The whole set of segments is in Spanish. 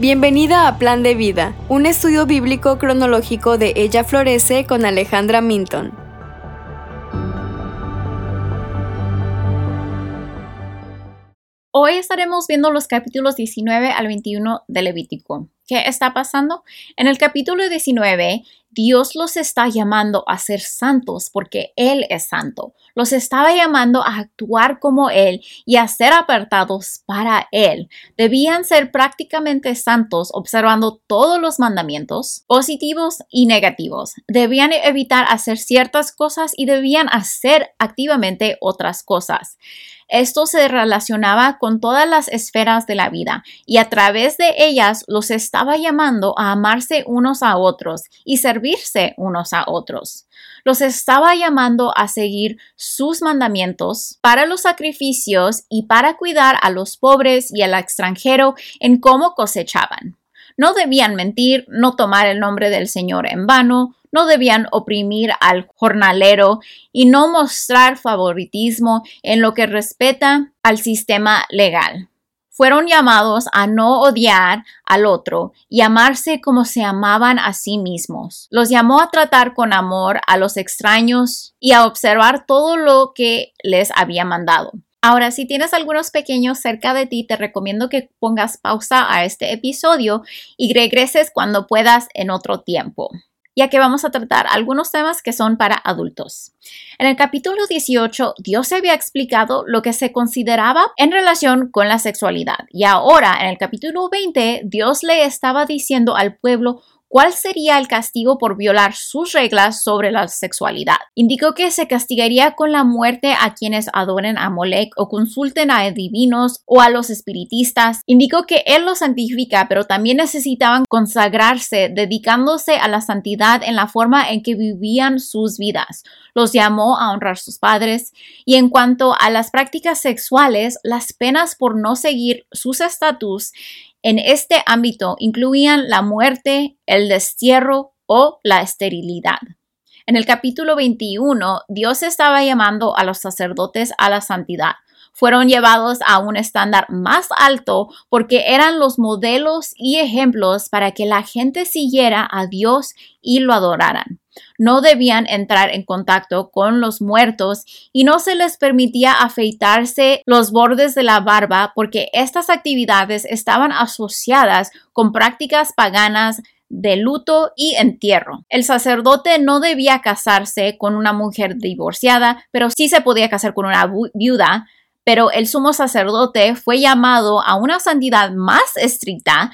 Bienvenida a Plan de Vida, un estudio bíblico cronológico de Ella Florece con Alejandra Minton. Hoy estaremos viendo los capítulos 19 al 21 de Levítico. ¿Qué está pasando? En el capítulo 19, Dios los está llamando a ser santos porque Él es santo. Los estaba llamando a actuar como Él y a ser apartados para Él. Debían ser prácticamente santos observando todos los mandamientos, positivos y negativos. Debían evitar hacer ciertas cosas y debían hacer activamente otras cosas. Esto se relacionaba con todas las esferas de la vida y a través de ellas los estaba llamando a amarse unos a otros y servirse unos a otros. Los estaba llamando a seguir sus mandamientos para los sacrificios y para cuidar a los pobres y al extranjero en cómo cosechaban. No debían mentir, no tomar el nombre del Señor en vano, no debían oprimir al jornalero y no mostrar favoritismo en lo que respeta al sistema legal. Fueron llamados a no odiar al otro y amarse como se amaban a sí mismos. Los llamó a tratar con amor a los extraños y a observar todo lo que les había mandado. Ahora, si tienes algunos pequeños cerca de ti, te recomiendo que pongas pausa a este episodio y regreses cuando puedas en otro tiempo ya que vamos a tratar algunos temas que son para adultos. En el capítulo 18, Dios había explicado lo que se consideraba en relación con la sexualidad y ahora en el capítulo 20, Dios le estaba diciendo al pueblo cuál sería el castigo por violar sus reglas sobre la sexualidad. Indicó que se castigaría con la muerte a quienes adoren a Molech o consulten a divinos o a los espiritistas. Indicó que él los santifica, pero también necesitaban consagrarse, dedicándose a la santidad en la forma en que vivían sus vidas. Los llamó a honrar sus padres. Y en cuanto a las prácticas sexuales, las penas por no seguir sus estatus en este ámbito incluían la muerte, el destierro o la esterilidad. En el capítulo 21, Dios estaba llamando a los sacerdotes a la santidad. Fueron llevados a un estándar más alto porque eran los modelos y ejemplos para que la gente siguiera a Dios y lo adoraran no debían entrar en contacto con los muertos y no se les permitía afeitarse los bordes de la barba porque estas actividades estaban asociadas con prácticas paganas de luto y entierro. El sacerdote no debía casarse con una mujer divorciada, pero sí se podía casar con una viuda, pero el sumo sacerdote fue llamado a una santidad más estricta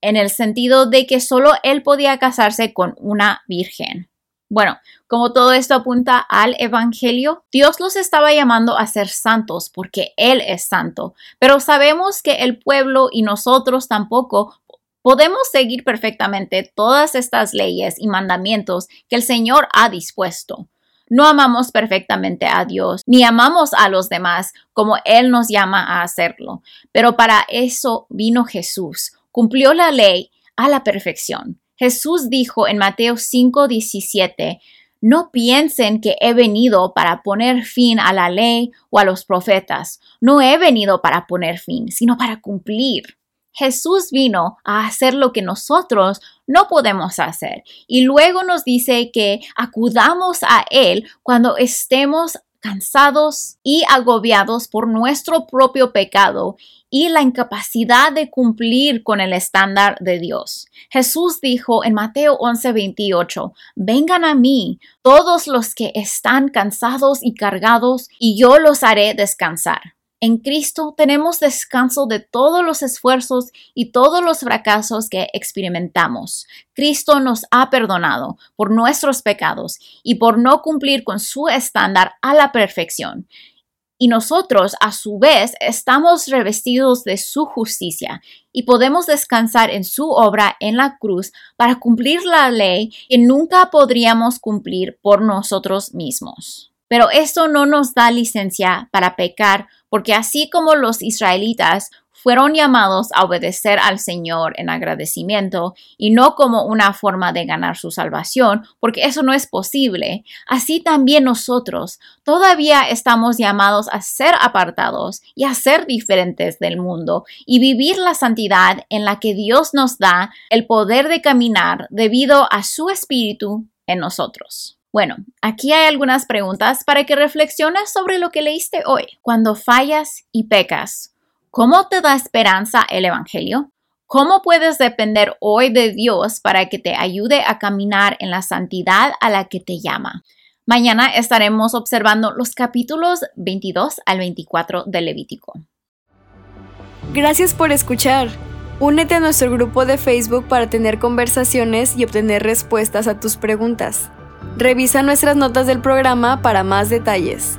en el sentido de que solo él podía casarse con una virgen. Bueno, como todo esto apunta al Evangelio, Dios los estaba llamando a ser santos porque Él es santo, pero sabemos que el pueblo y nosotros tampoco podemos seguir perfectamente todas estas leyes y mandamientos que el Señor ha dispuesto. No amamos perfectamente a Dios, ni amamos a los demás como Él nos llama a hacerlo, pero para eso vino Jesús, cumplió la ley a la perfección. Jesús dijo en Mateo 5:17, no piensen que he venido para poner fin a la ley o a los profetas. No he venido para poner fin, sino para cumplir. Jesús vino a hacer lo que nosotros no podemos hacer y luego nos dice que acudamos a Él cuando estemos cansados y agobiados por nuestro propio pecado y la incapacidad de cumplir con el estándar de Dios. Jesús dijo en Mateo 11:28, vengan a mí todos los que están cansados y cargados, y yo los haré descansar. En Cristo tenemos descanso de todos los esfuerzos y todos los fracasos que experimentamos. Cristo nos ha perdonado por nuestros pecados y por no cumplir con su estándar a la perfección. Y nosotros, a su vez, estamos revestidos de su justicia y podemos descansar en su obra en la cruz para cumplir la ley que nunca podríamos cumplir por nosotros mismos. Pero esto no nos da licencia para pecar porque así como los israelitas fueron llamados a obedecer al Señor en agradecimiento y no como una forma de ganar su salvación, porque eso no es posible, así también nosotros todavía estamos llamados a ser apartados y a ser diferentes del mundo y vivir la santidad en la que Dios nos da el poder de caminar debido a su Espíritu en nosotros. Bueno, aquí hay algunas preguntas para que reflexiones sobre lo que leíste hoy. Cuando fallas y pecas, ¿Cómo te da esperanza el Evangelio? ¿Cómo puedes depender hoy de Dios para que te ayude a caminar en la santidad a la que te llama? Mañana estaremos observando los capítulos 22 al 24 de Levítico. Gracias por escuchar. Únete a nuestro grupo de Facebook para tener conversaciones y obtener respuestas a tus preguntas. Revisa nuestras notas del programa para más detalles.